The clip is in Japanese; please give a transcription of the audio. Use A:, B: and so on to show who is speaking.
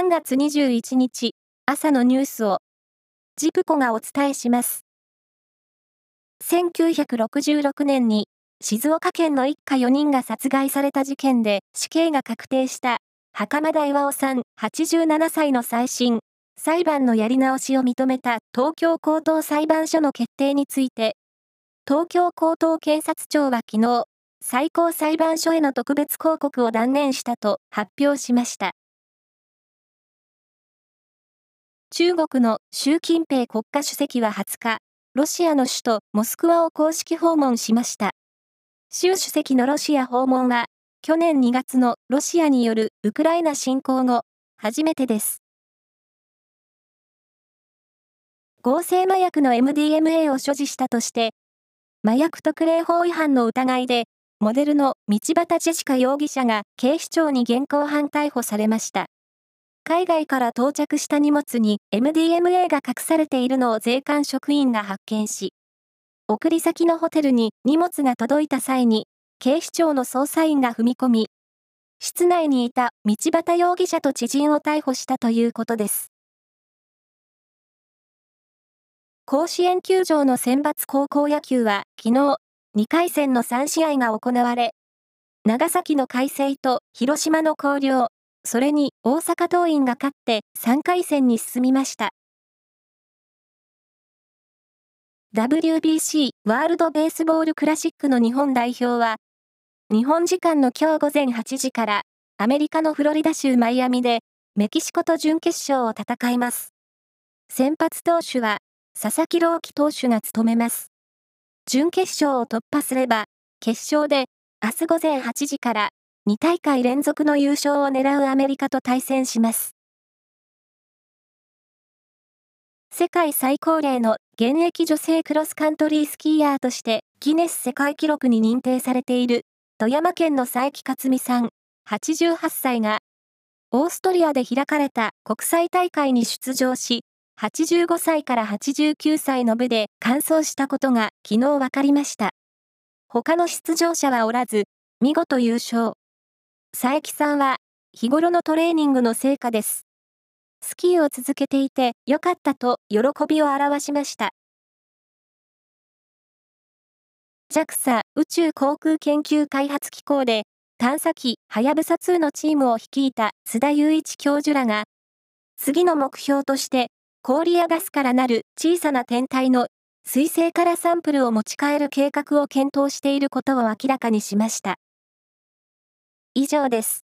A: 3月21日朝のニュースをジプコがお伝えします。1966年に静岡県の一家4人が殺害された事件で死刑が確定した袴田巌さん87歳の再審、裁判のやり直しを認めた東京高等裁判所の決定について、東京高等検察庁は昨日、最高裁判所への特別抗告を断念したと発表しました。中国の習近平国家主席は20日、ロシアの首都モスクワを公式訪問しました。習主席のロシア訪問は、去年2月のロシアによるウクライナ侵攻後、初めてです。合成麻薬の MDMA を所持したとして、麻薬特例法違反の疑いで、モデルの道端ジェシカ容疑者が警視庁に現行犯逮捕されました。海外から到着した荷物に MDMA が隠されているのを税関職員が発見し、送り先のホテルに荷物が届いた際に、警視庁の捜査員が踏み込み、室内にいた道端容疑者と知人を逮捕したということです。甲子園球場の選抜高校野球は昨日、2回戦の3試合が行われ、長崎の海星と広島の広陵、それに大阪桐蔭が勝って3回戦に進みました。WBC ワールドベースボールクラシックの日本代表は、日本時間の今日午前8時からアメリカのフロリダ州マイアミでメキシコと準決勝を戦います。先発投手は佐々木朗希投手が務めます。準決勝を突破すれば、決勝で明日午前8時から2大会連続の優勝を狙うアメリカと対戦します。世界最高齢の現役女性クロスカントリースキーヤーとしてギネス世界記録に認定されている富山県の佐伯克美さん88歳がオーストリアで開かれた国際大会に出場し85歳から89歳の部で完走したことが昨日分かりました。他の出場者はおらず、見事優勝。佐伯さんは、日頃のトレーニングの成果です。スキーを続けていてよかったと喜びを表しました。JAXA 宇宙航空研究開発機構で探査機はやぶさ2のチームを率いた津田雄一教授らが、次の目標として氷やガスからなる小さな天体の水星からサンプルを持ち帰る計画を検討していることを明らかにしました。以上です。